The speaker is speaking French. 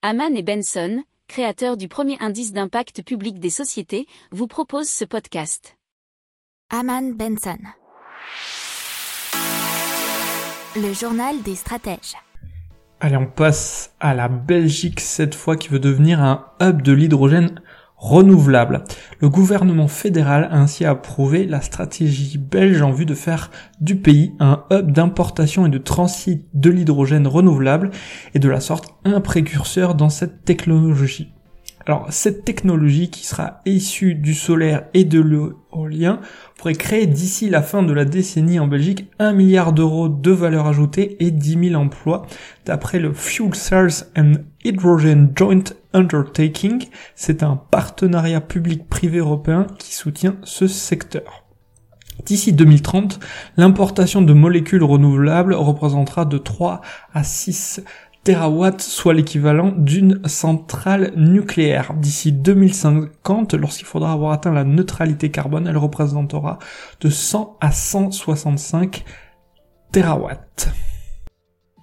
Haman et Benson, créateurs du premier indice d'impact public des sociétés, vous proposent ce podcast. Haman Benson. Le journal des stratèges. Allez, on passe à la Belgique cette fois qui veut devenir un hub de l'hydrogène renouvelable. Le gouvernement fédéral a ainsi approuvé la stratégie belge en vue de faire du pays un hub d'importation et de transit de l'hydrogène renouvelable et de la sorte un précurseur dans cette technologie. Alors cette technologie qui sera issue du solaire et de l'éolien pourrait créer d'ici la fin de la décennie en Belgique 1 milliard d'euros de valeur ajoutée et 10 000 emplois d'après le Fuel Cells and Hydrogen Joint Undertaking. C'est un partenariat public-privé européen qui soutient ce secteur. D'ici 2030, l'importation de molécules renouvelables représentera de 3 à 6 terawatts, soit l'équivalent d'une centrale nucléaire. D'ici 2050, lorsqu'il faudra avoir atteint la neutralité carbone, elle représentera de 100 à 165 terawatts.